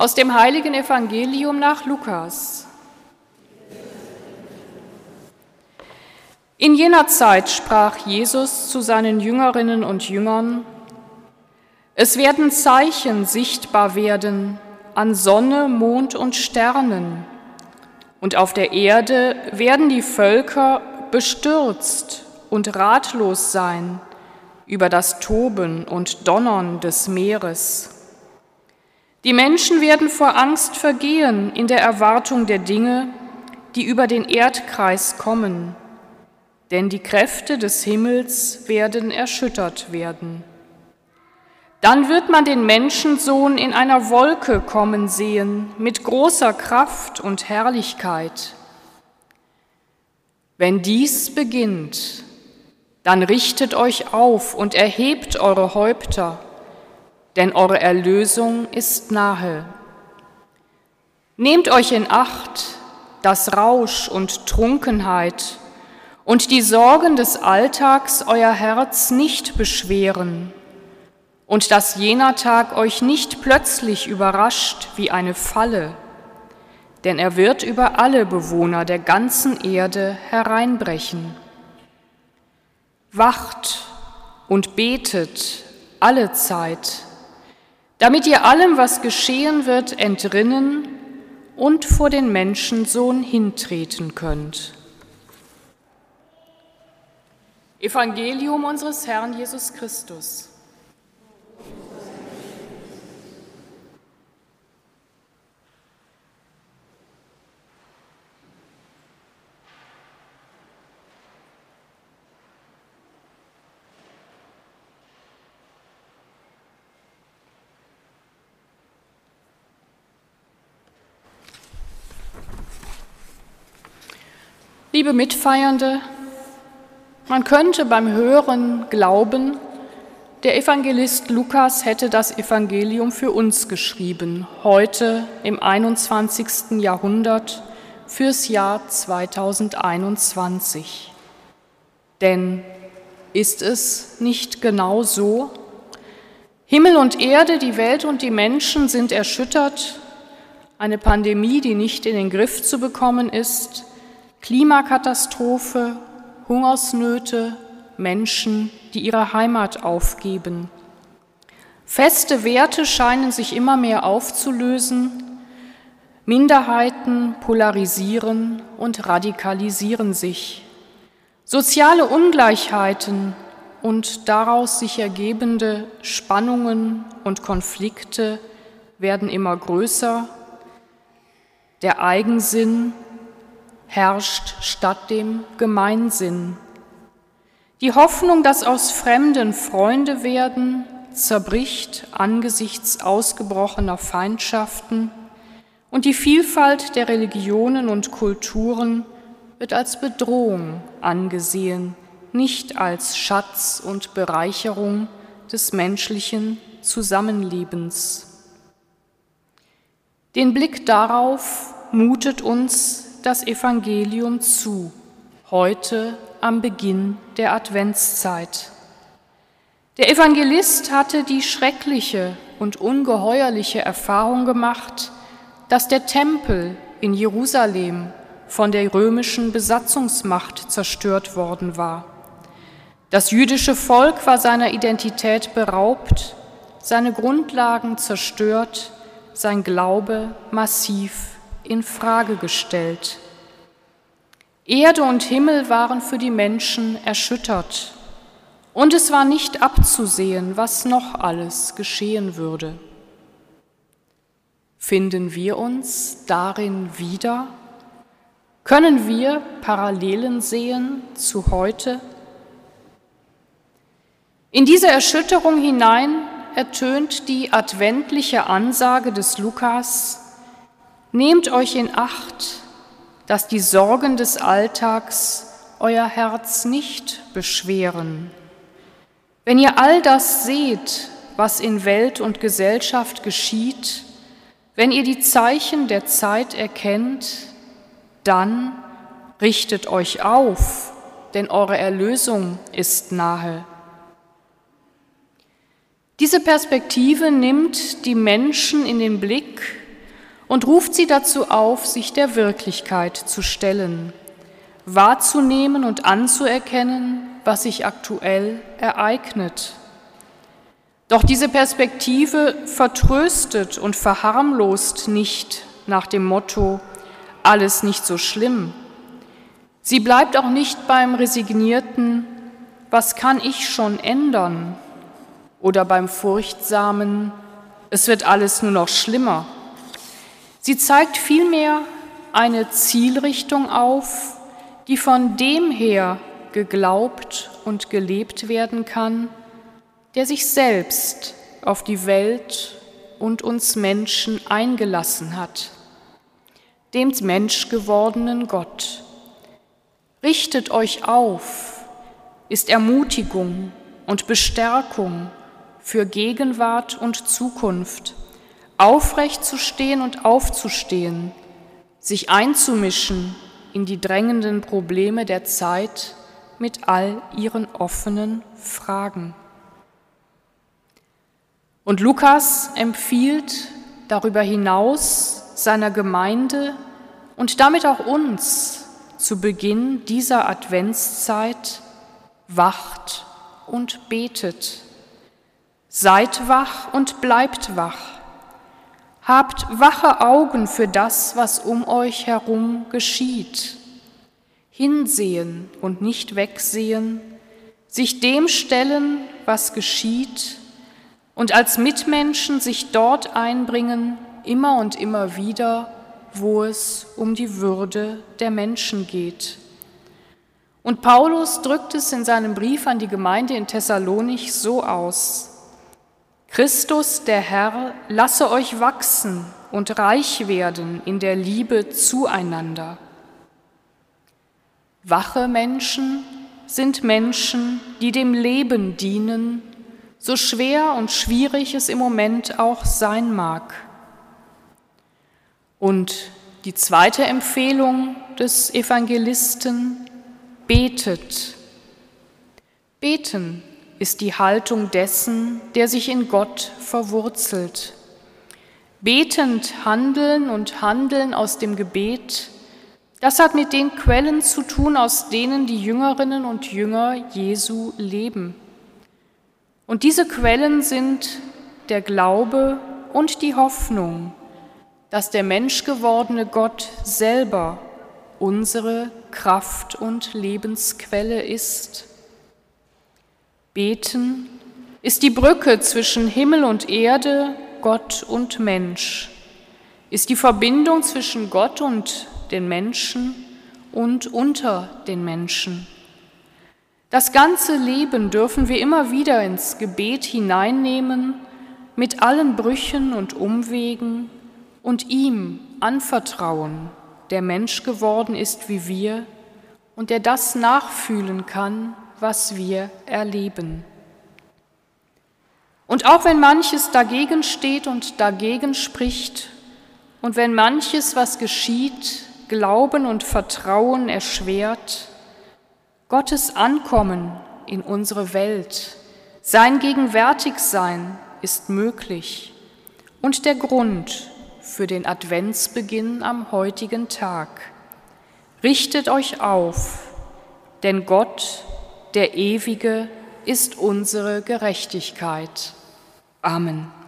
Aus dem heiligen Evangelium nach Lukas. In jener Zeit sprach Jesus zu seinen Jüngerinnen und Jüngern, es werden Zeichen sichtbar werden an Sonne, Mond und Sternen, und auf der Erde werden die Völker bestürzt und ratlos sein über das Toben und Donnern des Meeres. Die Menschen werden vor Angst vergehen in der Erwartung der Dinge, die über den Erdkreis kommen, denn die Kräfte des Himmels werden erschüttert werden. Dann wird man den Menschensohn in einer Wolke kommen sehen, mit großer Kraft und Herrlichkeit. Wenn dies beginnt, dann richtet euch auf und erhebt eure Häupter denn eure Erlösung ist nahe. Nehmt euch in Acht, dass Rausch und Trunkenheit und die Sorgen des Alltags euer Herz nicht beschweren und dass jener Tag euch nicht plötzlich überrascht wie eine Falle, denn er wird über alle Bewohner der ganzen Erde hereinbrechen. Wacht und betet alle Zeit damit ihr allem, was geschehen wird, entrinnen und vor den Menschensohn hintreten könnt. Evangelium unseres Herrn Jesus Christus. Liebe Mitfeiernde, man könnte beim Hören glauben, der Evangelist Lukas hätte das Evangelium für uns geschrieben, heute im 21. Jahrhundert fürs Jahr 2021. Denn ist es nicht genau so? Himmel und Erde, die Welt und die Menschen sind erschüttert, eine Pandemie, die nicht in den Griff zu bekommen ist, Klimakatastrophe, Hungersnöte, Menschen, die ihre Heimat aufgeben. Feste Werte scheinen sich immer mehr aufzulösen, Minderheiten polarisieren und radikalisieren sich. Soziale Ungleichheiten und daraus sich ergebende Spannungen und Konflikte werden immer größer. Der Eigensinn herrscht statt dem Gemeinsinn. Die Hoffnung, dass aus Fremden Freunde werden, zerbricht angesichts ausgebrochener Feindschaften und die Vielfalt der Religionen und Kulturen wird als Bedrohung angesehen, nicht als Schatz und Bereicherung des menschlichen Zusammenlebens. Den Blick darauf mutet uns das Evangelium zu, heute am Beginn der Adventszeit. Der Evangelist hatte die schreckliche und ungeheuerliche Erfahrung gemacht, dass der Tempel in Jerusalem von der römischen Besatzungsmacht zerstört worden war. Das jüdische Volk war seiner Identität beraubt, seine Grundlagen zerstört, sein Glaube massiv in Frage gestellt. Erde und Himmel waren für die Menschen erschüttert und es war nicht abzusehen, was noch alles geschehen würde. Finden wir uns darin wieder? Können wir Parallelen sehen zu heute? In diese Erschütterung hinein ertönt die adventliche Ansage des Lukas, Nehmt euch in Acht, dass die Sorgen des Alltags euer Herz nicht beschweren. Wenn ihr all das seht, was in Welt und Gesellschaft geschieht, wenn ihr die Zeichen der Zeit erkennt, dann richtet euch auf, denn eure Erlösung ist nahe. Diese Perspektive nimmt die Menschen in den Blick, und ruft sie dazu auf, sich der Wirklichkeit zu stellen, wahrzunehmen und anzuerkennen, was sich aktuell ereignet. Doch diese Perspektive vertröstet und verharmlost nicht nach dem Motto, alles nicht so schlimm. Sie bleibt auch nicht beim resignierten, was kann ich schon ändern? Oder beim furchtsamen, es wird alles nur noch schlimmer. Sie zeigt vielmehr eine Zielrichtung auf, die von dem her geglaubt und gelebt werden kann, der sich selbst auf die Welt und uns Menschen eingelassen hat, dem menschgewordenen Gott. Richtet euch auf, ist Ermutigung und Bestärkung für Gegenwart und Zukunft aufrecht zu stehen und aufzustehen, sich einzumischen in die drängenden Probleme der Zeit mit all ihren offenen Fragen. Und Lukas empfiehlt darüber hinaus seiner Gemeinde und damit auch uns zu Beginn dieser Adventszeit, wacht und betet. Seid wach und bleibt wach. Habt wache Augen für das, was um euch herum geschieht. Hinsehen und nicht wegsehen, sich dem stellen, was geschieht, und als Mitmenschen sich dort einbringen, immer und immer wieder, wo es um die Würde der Menschen geht. Und Paulus drückt es in seinem Brief an die Gemeinde in Thessalonich so aus. Christus, der Herr, lasse euch wachsen und reich werden in der Liebe zueinander. Wache Menschen sind Menschen, die dem Leben dienen, so schwer und schwierig es im Moment auch sein mag. Und die zweite Empfehlung des Evangelisten, betet. Beten ist die Haltung dessen, der sich in Gott verwurzelt. Betend handeln und handeln aus dem Gebet, das hat mit den Quellen zu tun, aus denen die Jüngerinnen und Jünger Jesu leben. Und diese Quellen sind der Glaube und die Hoffnung, dass der menschgewordene Gott selber unsere Kraft und Lebensquelle ist. Beten ist die Brücke zwischen Himmel und Erde, Gott und Mensch, ist die Verbindung zwischen Gott und den Menschen und unter den Menschen. Das ganze Leben dürfen wir immer wieder ins Gebet hineinnehmen, mit allen Brüchen und Umwegen und ihm anvertrauen, der Mensch geworden ist wie wir und der das nachfühlen kann, was wir erleben. Und auch wenn manches dagegen steht und dagegen spricht, und wenn manches, was geschieht, Glauben und Vertrauen erschwert, Gottes Ankommen in unsere Welt, sein Gegenwärtigsein ist möglich und der Grund für den Adventsbeginn am heutigen Tag. Richtet euch auf, denn Gott der Ewige ist unsere Gerechtigkeit. Amen.